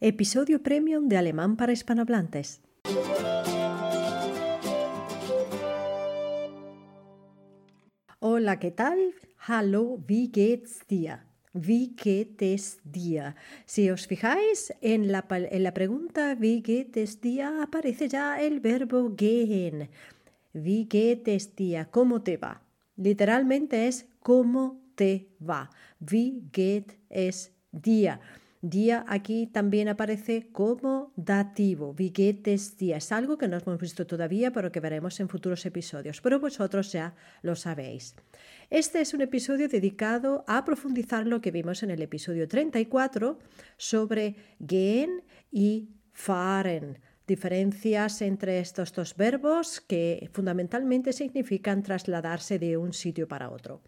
Episodio Premium de Alemán para Hispanohablantes. Hola, ¿qué tal? Hallo, wie geht's dir? Wie geht es dir? Si os fijáis en la, en la pregunta wie geht es dir aparece ya el verbo gehen. Wie geht es dir? ¿Cómo te va? Literalmente es ¿cómo te va? Wie geht es dir? Día aquí también aparece como dativo. Wie geht es dir? Es algo que no hemos visto todavía, pero que veremos en futuros episodios. Pero vosotros ya lo sabéis. Este es un episodio dedicado a profundizar lo que vimos en el episodio 34 sobre gehen y fahren diferencias entre estos dos verbos que fundamentalmente significan trasladarse de un sitio para otro.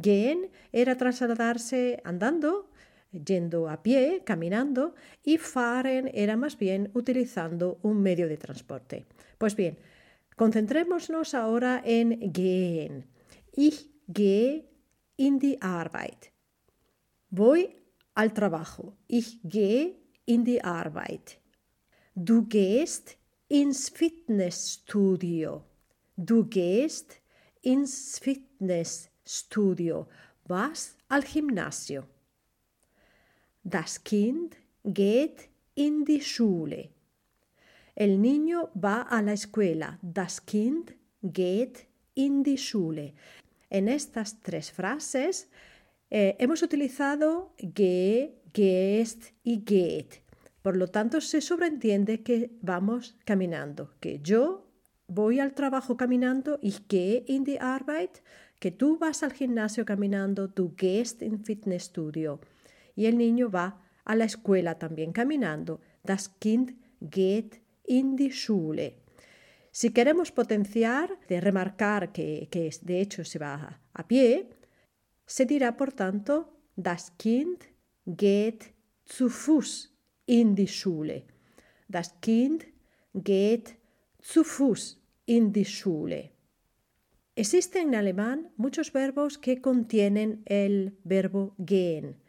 Gehen era trasladarse andando, yendo a pie, caminando, y fahren era más bien utilizando un medio de transporte. Pues bien, concentrémonos ahora en gehen. Ich gehe in die Arbeit. Voy al trabajo. Ich gehe in die Arbeit. Du gehst ins Fitnessstudio. Du gehst ins Fitnessstudio. Vas al gimnasio. Das Kind geht in die Schule. El niño va a la escuela. Das Kind geht in die Schule. En estas tres frases eh, hemos utilizado ge, gest y geht. Por lo tanto, se sobreentiende que vamos caminando, que yo voy al trabajo caminando, y gehe in die Arbeit, que tú vas al gimnasio caminando, du gehst in Fitnessstudio. Y el niño va a la escuela también caminando, das Kind geht in die Schule. Si queremos potenciar, de remarcar que, que de hecho se va a, a pie, se dirá por tanto, das Kind geht zu Fuß in die Schule. Das Kind geht zu Fuß in die Schule. Existen en alemán muchos verbos que contienen el verbo gehen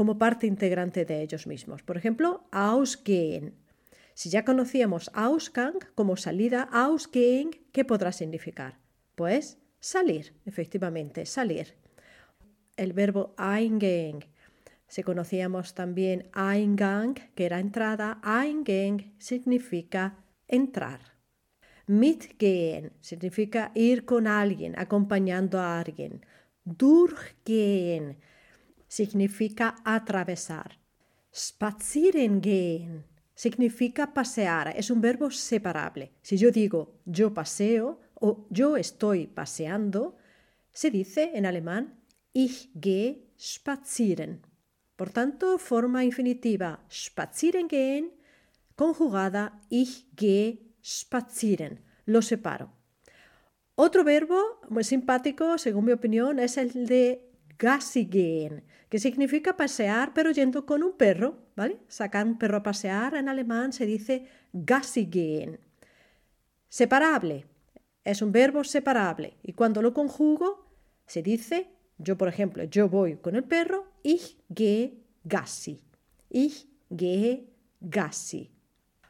como parte integrante de ellos mismos. Por ejemplo, ausgehen. Si ya conocíamos Ausgang como salida, Ausgehen, ¿qué podrá significar? Pues salir, efectivamente, salir. El verbo eingehen si conocíamos también Eingang, que era entrada, Eingehen significa entrar. Mitgehen significa ir con alguien, acompañando a alguien. Durchgehen significa atravesar. Spazieren gehen significa pasear, es un verbo separable. Si yo digo yo paseo o yo estoy paseando, se dice en alemán ich gehe spazieren. Por tanto, forma infinitiva spazieren gehen conjugada ich gehe spazieren. Lo separo. Otro verbo muy simpático, según mi opinión, es el de gehen, que significa pasear pero yendo con un perro, ¿vale? Sacar un perro a pasear en alemán se dice gehen. Separable, es un verbo separable y cuando lo conjugo se dice yo, por ejemplo, yo voy con el perro, ich gehe Gassi. Ich gehe Gassi.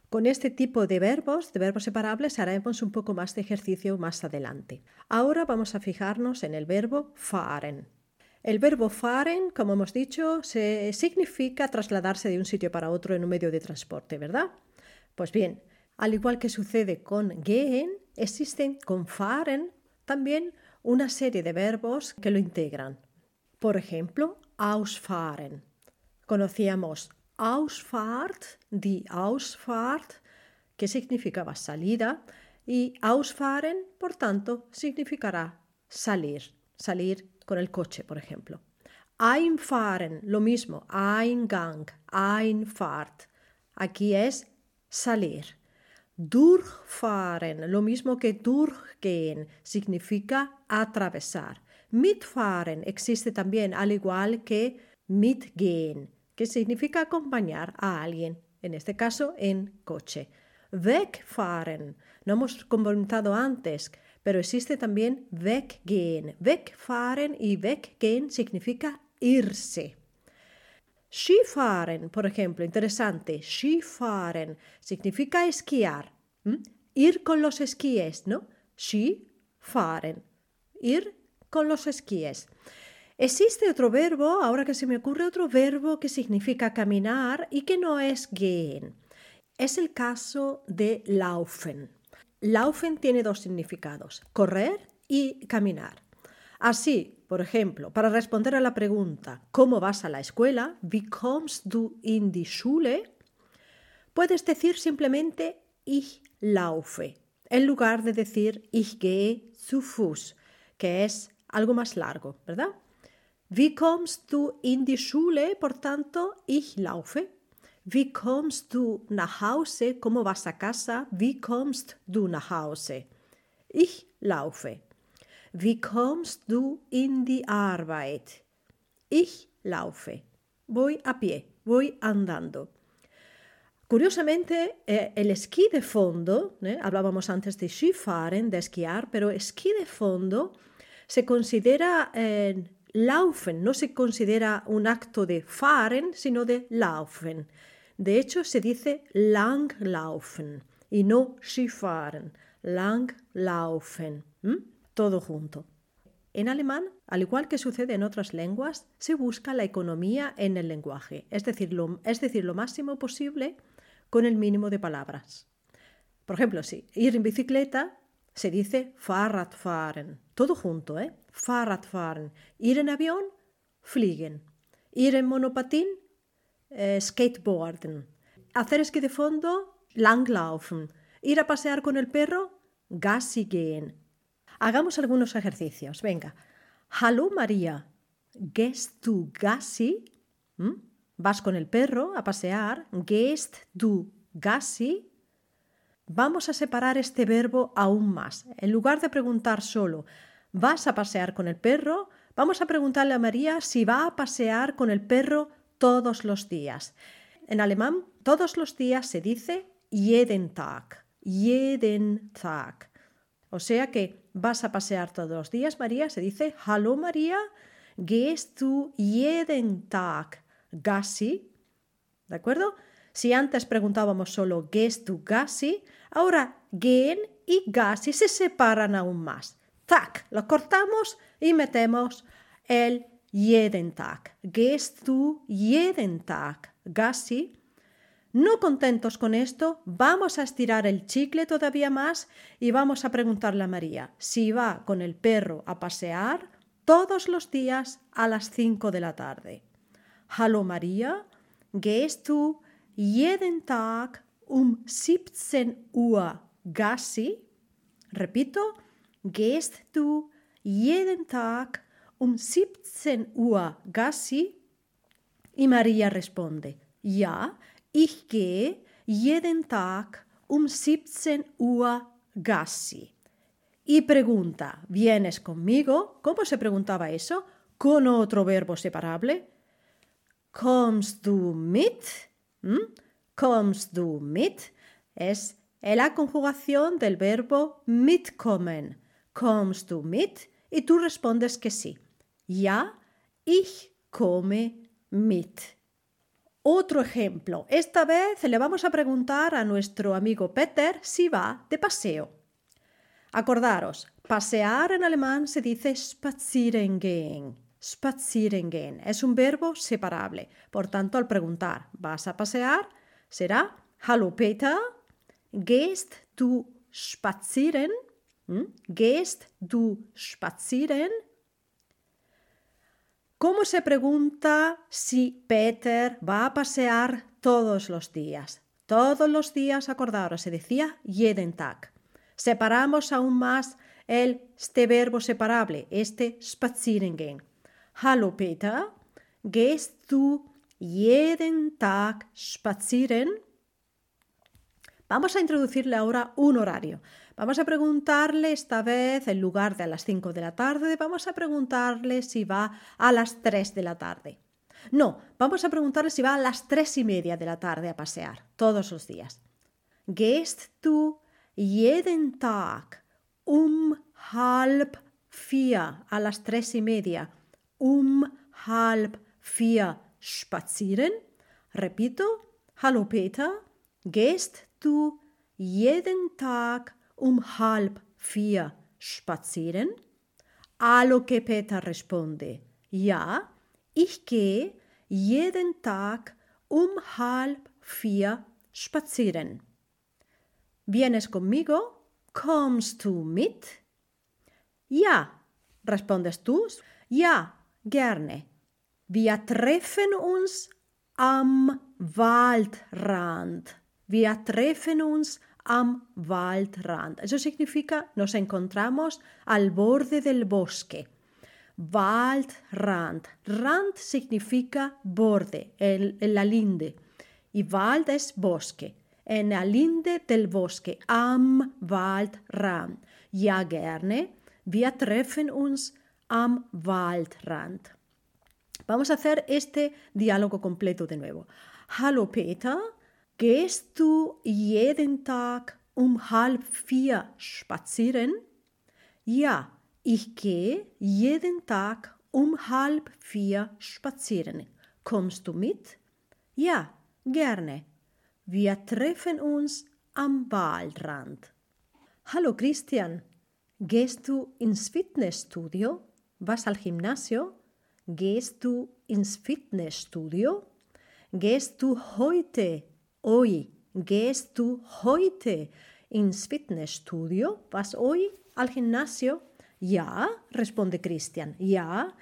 Con este tipo de verbos, de verbos separables, haremos un poco más de ejercicio más adelante. Ahora vamos a fijarnos en el verbo fahren. El verbo fahren, como hemos dicho, se significa trasladarse de un sitio para otro en un medio de transporte, ¿verdad? Pues bien, al igual que sucede con gehen, existen con fahren también una serie de verbos que lo integran. Por ejemplo, ausfahren. Conocíamos Ausfahrt, die Ausfahrt, que significaba salida, y Ausfahren, por tanto, significará salir, salir con el coche, por ejemplo. Einfahren, lo mismo, Eingang, Einfahrt. Aquí es salir. Durchfahren, lo mismo que durchgehen, significa atravesar. Mitfahren existe también, al igual que mitgehen, que significa acompañar a alguien, en este caso en coche. Wegfahren, no hemos comentado antes, pero existe también weggehen. Wegfahren y weggehen significa irse. Skifahren, por ejemplo, interesante. Skifahren significa esquiar. Ir con los esquíes, ¿no? Skifahren. Ir con los esquíes. Existe otro verbo, ahora que se me ocurre otro verbo que significa caminar y que no es gehen. Es el caso de laufen. Laufen tiene dos significados, correr y caminar. Así, por ejemplo, para responder a la pregunta ¿cómo vas a la escuela? Wie kommst du in die Schule? Puedes decir simplemente ich laufe, en lugar de decir ich gehe zu Fuß, que es algo más largo, ¿verdad? Wie kommst du in die Schule? Por tanto, ich laufe. Wie kommst du nach Hause? ¿Cómo vas a casa? Wie kommst du nach Hause? Ich laufe. Wie kommst du in die Arbeit? Ich laufe. Voy a pie, voy andando. Curiosamente, eh, el esquí de fondo, ¿eh? hablábamos antes de Skifahren, de esquiar, pero esquí de fondo se considera eh, laufen, no se considera un acto de fahren, sino de laufen. De hecho, se dice langlaufen y no Skifahren, langlaufen, todo junto. En alemán, al igual que sucede en otras lenguas, se busca la economía en el lenguaje, es decir, lo, es decir, lo máximo posible con el mínimo de palabras. Por ejemplo, si ir en bicicleta se dice Fahrradfahren, todo junto, ¿eh? Fahrradfahren. Ir en avión, fliegen. Ir en monopatín, eh, skateboarden. Hacer esquí de fondo, langlaufen. Ir a pasear con el perro, Gassi gehen. Hagamos algunos ejercicios. Venga. Hallo María. Gehst du Gassi? ¿Mm? Vas con el perro a pasear. Gehst du Gassi? Vamos a separar este verbo aún más. En lugar de preguntar solo ¿vas a pasear con el perro? Vamos a preguntarle a María si va a pasear con el perro todos los días. En alemán, todos los días se dice jeden Tag. Jeden Tag. O sea que vas a pasear todos los días, María, se dice Hallo María, gehst du jeden Tag Gassi? ¿De acuerdo? Si antes preguntábamos solo gehst du Gassi, Ahora, gehen y Gassi se separan aún más. Tac, lo cortamos y metemos el jeden Tag. Gehst du jeden Tag Gassi? No contentos con esto, vamos a estirar el chicle todavía más y vamos a preguntarle a María si va con el perro a pasear todos los días a las 5 de la tarde. Hallo María, gehst du jeden Tag um 17 Uhr Gassi? Repito, gehst du jeden Tag um 17 Uhr Gassi? Y María responde, ja, ich gehe jeden Tag um 17 Uhr Gassi. Y pregunta, ¿vienes conmigo? ¿Cómo se preguntaba eso? Con otro verbo separable. ¿Kommst du mit? ¿Mm? kommst du mit? Es la conjugación del verbo mitkommen. Kommst du mit? Y tú respondes que sí. Ja, ich komme mit. Otro ejemplo. Esta vez le vamos a preguntar a nuestro amigo Peter si va de paseo. Acordaros, pasear en alemán se dice spazieren gehen. Spazieren gehen es un verbo separable. Por tanto, al preguntar, ¿vas a pasear? será Hallo Peter, gehst du spazieren? ¿Mm? Gehst du spazieren? ¿Cómo se pregunta si Peter va a pasear todos los días? Todos los días, acordaros, se decía jeden Tag. Separamos aún más el, este verbo separable, este spazieren gehen. Hallo Peter, gehst du jeden Tag spazieren? Vamos a introducirle ahora un horario. Vamos a preguntarle esta vez, en lugar de a las 5 de la tarde, vamos a preguntarle si va a las 3 de la tarde. No, vamos a preguntarle si va a las 3 y media de la tarde a pasear, todos los días. Gehst du jeden Tag um halb vier, a las 3 y media, um halb vier spazieren? Repito, hallo Peter, gehst du jeden Tag um halb vier spazieren? A lo que Peter responde, ja, ich gehe jeden Tag um halb vier spazieren. ¿Vienes conmigo? ¿Kommst du mit? Ja, respondes tú. Ja, gerne. Wir treffen uns am Waldrand. Wir treffen uns am Waldrand. Eso significa nos encontramos al borde del bosque. Waldrand. Rand significa borde, el, la linde. Y Wald es bosque. En la linde del bosque, am Waldrand. Ja, gerne. Wir treffen uns am Waldrand. Vamos a hacer este diálogo completo de nuevo. Hallo Peter, gehst du jeden Tag um halb vier spazieren? Ja, ich gehe jeden Tag um halb vier spazieren. Kommst du mit? Ja, gerne. Wir treffen uns am Waldrand. Hallo Christian, gehst du ins Fitnessstudio? ¿Vas al gimnasio? ¿Gehst du ins Fitnessstudio? ¿Gehst du heute, hoy, gehst du heute ins Fitnessstudio? ¿Vas hoy al gimnasio? Ja, responde Christian. Ja,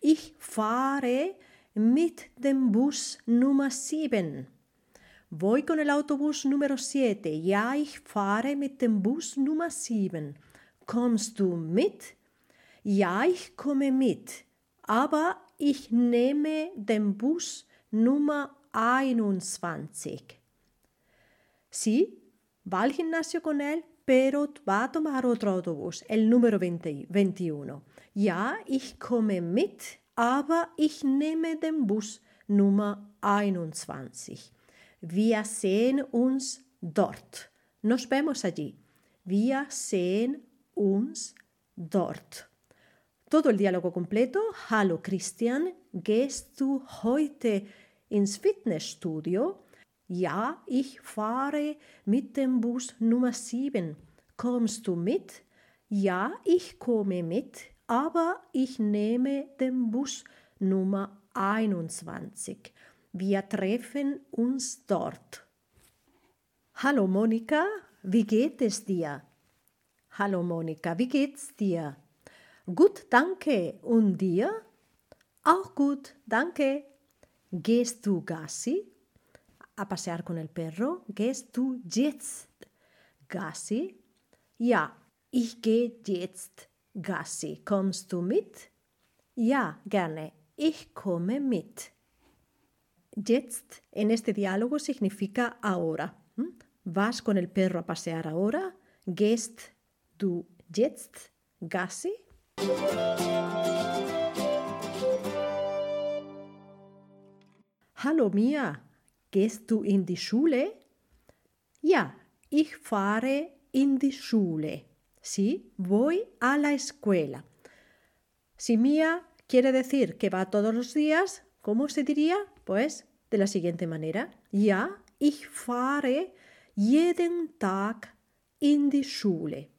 ich fahre mit dem Bus Nummer 7. Voy con el autobús número 7. Ja, ich fahre mit dem Bus Nummer 7. Kommst du mit? Ja, ich komme mit, aber ich nehme den Bus Nummer 21. Sí, va al gimnasio con él, pero va a tomar otro autobús, el número 20, 21. Ja, ich komme mit, aber ich nehme den Bus Nummer 21. Wir sehen uns dort. Nos vemos allí. Wir sehen uns dort. Todo el diálogo completo. Hallo Christian, gehst du heute ins Fitnessstudio? Ja, ich fahre mit dem Bus Nummer 7. Kommst du mit? Ja, ich komme mit, aber ich nehme den Bus Nummer 21. Wir treffen uns dort. Hallo Monika, wie geht es dir? Hallo Monika, wie geht's dir? Gut, danke. Und dir? Auch gut, danke. Gehst du Gassi? A pasear con el perro. Gehst du jetzt Gassi? Ja, ich gehe jetzt Gassi. Kommst du mit? Ja, gerne. Ich komme mit. Jetzt en este diálogo significa ahora. ¿Vas con el perro a pasear ahora? Gehst du jetzt Gassi? Hallo Mia, gehst du in die Schule? Ja, ich fahre in die Schule. Sí, voy a la escuela. Si Mia quiere decir que va todos los días, ¿cómo se diría? Pues de la siguiente manera. Ja, ich fahre jeden Tag in die Schule.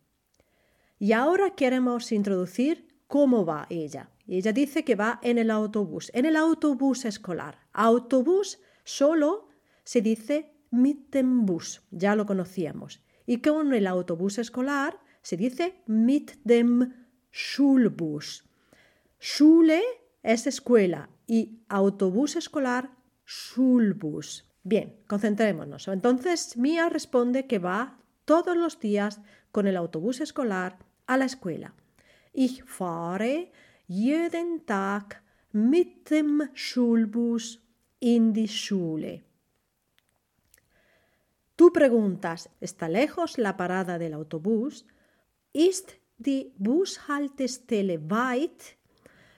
Y ahora queremos introducir cómo va ella. Ella dice que va en el autobús, en el autobús escolar. Autobús solo se dice mit dem Bus, ya lo conocíamos. Y con el autobús escolar se dice mit dem Schulbus. Schule es escuela y autobús escolar Schulbus. Bien, concentrémonos. Entonces Mia responde que va todos los días con el autobús escolar a la escuela. Ich fahre jeden Tag mit dem Schulbus in die Schule. Tú preguntas, ¿está lejos la parada del autobús? Ist die Bushaltestelle weit?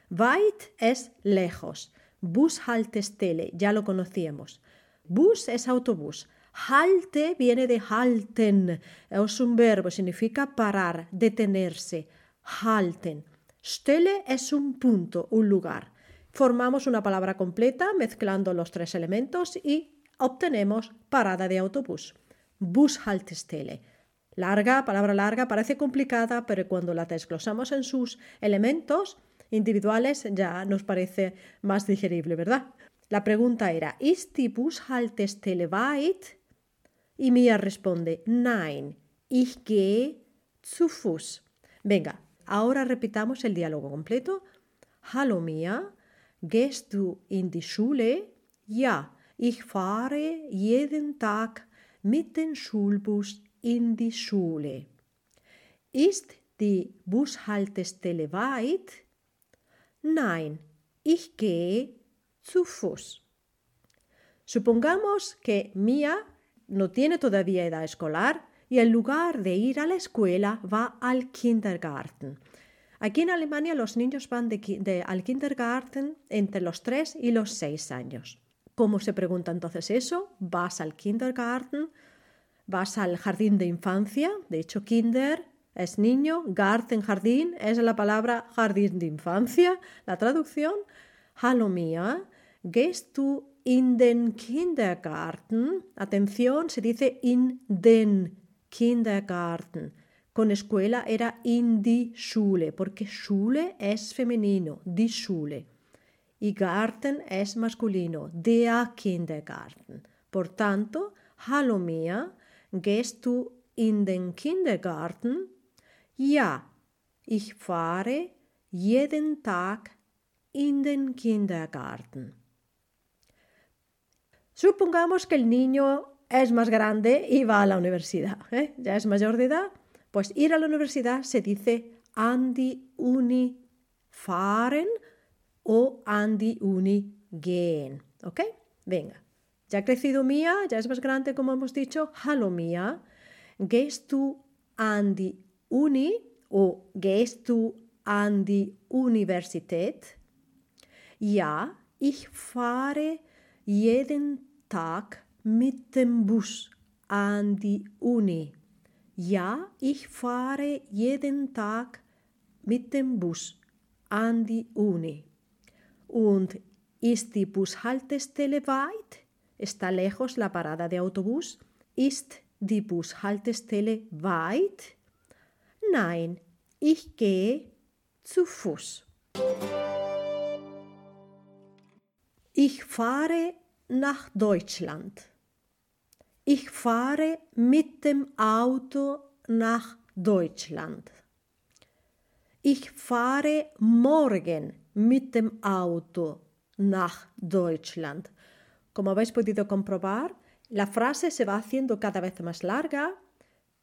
Weit es lejos. Bushaltestelle, ya lo conocíamos. Bus es autobús. Halte viene de halten, es un verbo, significa parar, detenerse. Halten. Stelle es un punto, un lugar. Formamos una palabra completa mezclando los tres elementos y obtenemos parada de autobús. Bushaltestelle. Larga, palabra larga, parece complicada, pero cuando la desglosamos en sus elementos individuales ya nos parece más digerible, ¿verdad? La pregunta era, ¿Ist die Bushaltestelle weit? Y Mia responde, Nein, ich gehe zu Fuß. Venga, ahora repitamos el diálogo completo. Hallo Mia, gehst du in die Schule? Ja, ich fahre jeden Tag mit dem Schulbus in die Schule. Ist die Bushaltestelle weit? Nein, ich gehe zu Fuß. Supongamos que Mia no tiene todavía edad escolar y en lugar de ir a la escuela va al kindergarten. Aquí en Alemania los niños van de, al kindergarten entre los 3 y los 6 años. ¿Cómo se pregunta entonces eso? Vas al kindergarten, vas al jardín de infancia, de hecho kinder es niño, garten, jardín, es la palabra jardín de infancia, la traducción. Hallo Mia, gehst du in den Kindergarten? Atención, se dice in den Kindergarten. Con escuela era in die Schule, porque Schule es femenino, die Schule. Y Garten es masculino, der Kindergarten. Por tanto, hallo Mia, gehst du in den Kindergarten? Ja, ich fahre jeden Tag in den Kindergarten. Supongamos que el niño es más grande y va a la universidad, ¿eh? ya es mayor de edad, pues ir a la universidad se dice an die Uni fahren o an die Uni gehen, ¿ok? Venga, ya ha crecido Mía, ya es más grande como hemos dicho, hallo Mía, gehst du an die Uni o gehst du an die Universität? Ja, ich fahre jeden Tag mit dem Bus an die Uni. Ja, ich fahre jeden Tag mit dem Bus an die Uni. Und ist die Bushaltestelle weit? ¿Está lejos la parada de autobús? Ist die Bushaltestelle weit? Nein, ich gehe zu Fuß. Ich fahre nach Deutschland. Ich fahre mit dem Auto nach Deutschland. Ich fahre morgen mit dem Auto nach Deutschland. Como habéis podido comprobar, la frase se va haciendo cada vez más larga,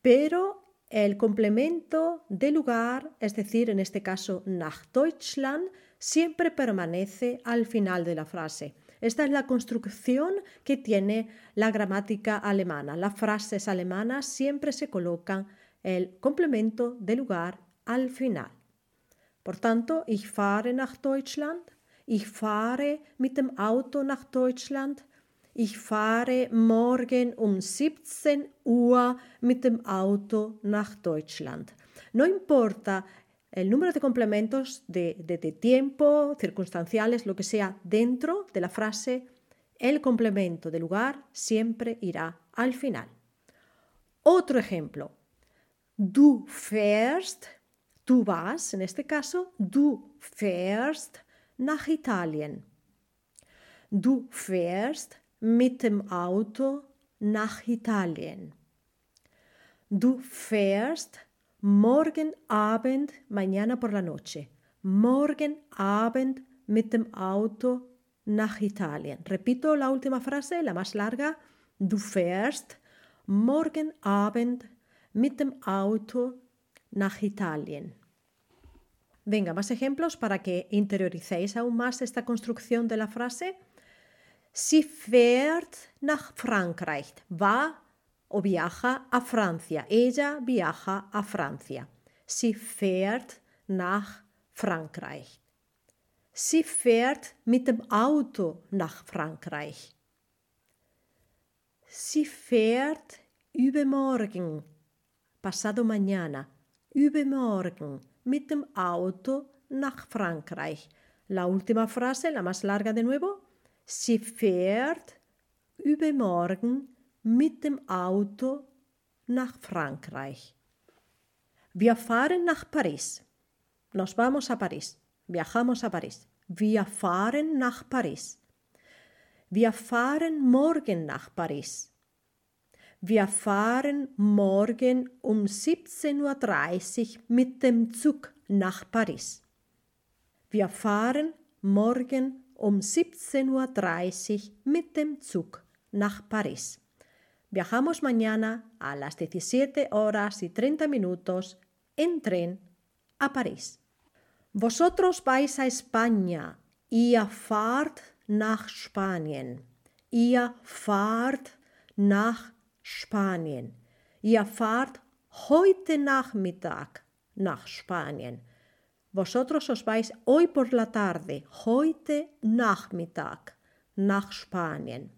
pero el complemento de lugar, es decir, en este caso nach Deutschland, siempre permanece al final de la frase. Esta es la construcción que tiene la gramática alemana. Las frases alemanas siempre se colocan el complemento de lugar al final. Por tanto, ich fahre nach Deutschland, ich fahre mit dem Auto nach Deutschland, ich fahre morgen um 17 Uhr mit dem Auto nach Deutschland. No importa el número de complementos de, tiempo, circunstanciales, lo que sea, dentro de la frase, el complemento de lugar siempre irá al final. Otro ejemplo. Du fährst, tú vas, en este caso, du fährst nach Italien. Du fährst mit dem Auto nach Italien. Du fährst morgen Abend, mañana por la noche. Morgen Abend mit dem Auto nach Italien. Repito la última frase, la más larga. Du fährst morgen Abend mit dem Auto nach Italien. Venga, más ejemplos para que interioricéis aún más esta construcción de la frase. Sie fährt nach Frankreich. Va o viaja a Francia. Ella viaja a Francia. Sie fährt nach Frankreich. Sie fährt mit dem Auto nach Frankreich. Sie fährt übermorgen, pasado mañana, übermorgen mit dem Auto nach Frankreich. La última frase, la más larga de nuevo. Sie fährt übermorgen mit dem Auto nach Frankreich. Wir fahren nach París. Nos vamos a París. Viajamos a París. Wir fahren nach París. Wir fahren morgen nach Paris. Wir fahren morgen um 17.30 Uhr mit dem Zug nach Paris. Wir fahren morgen um 17.30 Uhr mit dem Zug nach París. Viajamos mañana a las 17 horas y 30 minutos en tren a París. Vosotros vais a España. Ihr fahrt nach Spanien. Ihr fahrt nach Spanien. Ihr fahrt heute Nachmittag nach Spanien. Vosotros os vais hoy por la tarde, heute Nachmittag, nach Spanien.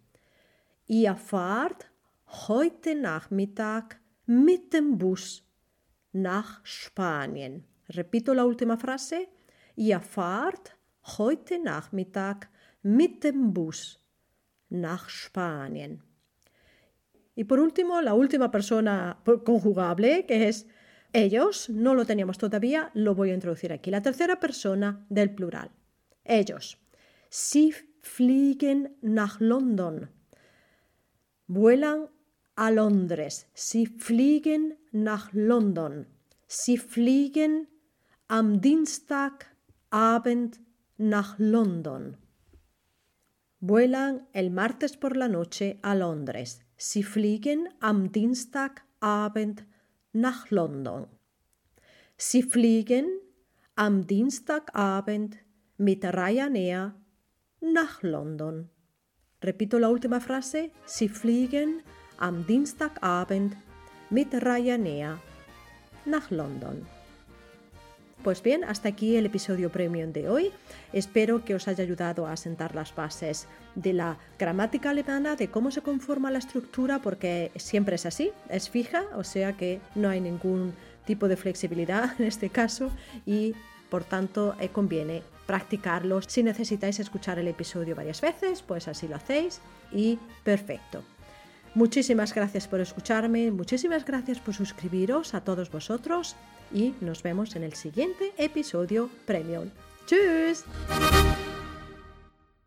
Ihr fahrt heute Nachmittag mit dem Bus nach Spanien. Repito la última frase. Ihr fahrt heute Nachmittag mit dem Bus nach Spanien. Y por último, la última persona conjugable, que es ellos, no lo teníamos todavía, lo voy a introducir aquí. La tercera persona del plural. Ellos. Sie fliegen nach London. Vuelan a Londres. Sie fliegen nach London. Sie fliegen am Dienstagabend nach London. Vuelan el martes por la noche a Londres. Sie fliegen am Dienstagabend nach London. Sie fliegen am Dienstagabend mit Ryanair nach London. Repito la última frase. Sie fliegen am Dienstagabend mit Ryanair nach London. Pues bien, hasta aquí el episodio premium de hoy. Espero que os haya ayudado a sentar las bases de la gramática alemana, de cómo se conforma la estructura, porque siempre es así, es fija, o sea que no hay ningún tipo de flexibilidad en este caso y por tanto eh, conviene practicarlo. Si necesitáis escuchar el episodio varias veces, pues así lo hacéis y perfecto. Muchísimas gracias por escucharme, muchísimas gracias por suscribiros a todos vosotros y nos vemos en el siguiente episodio Premium. ¡Tschüss!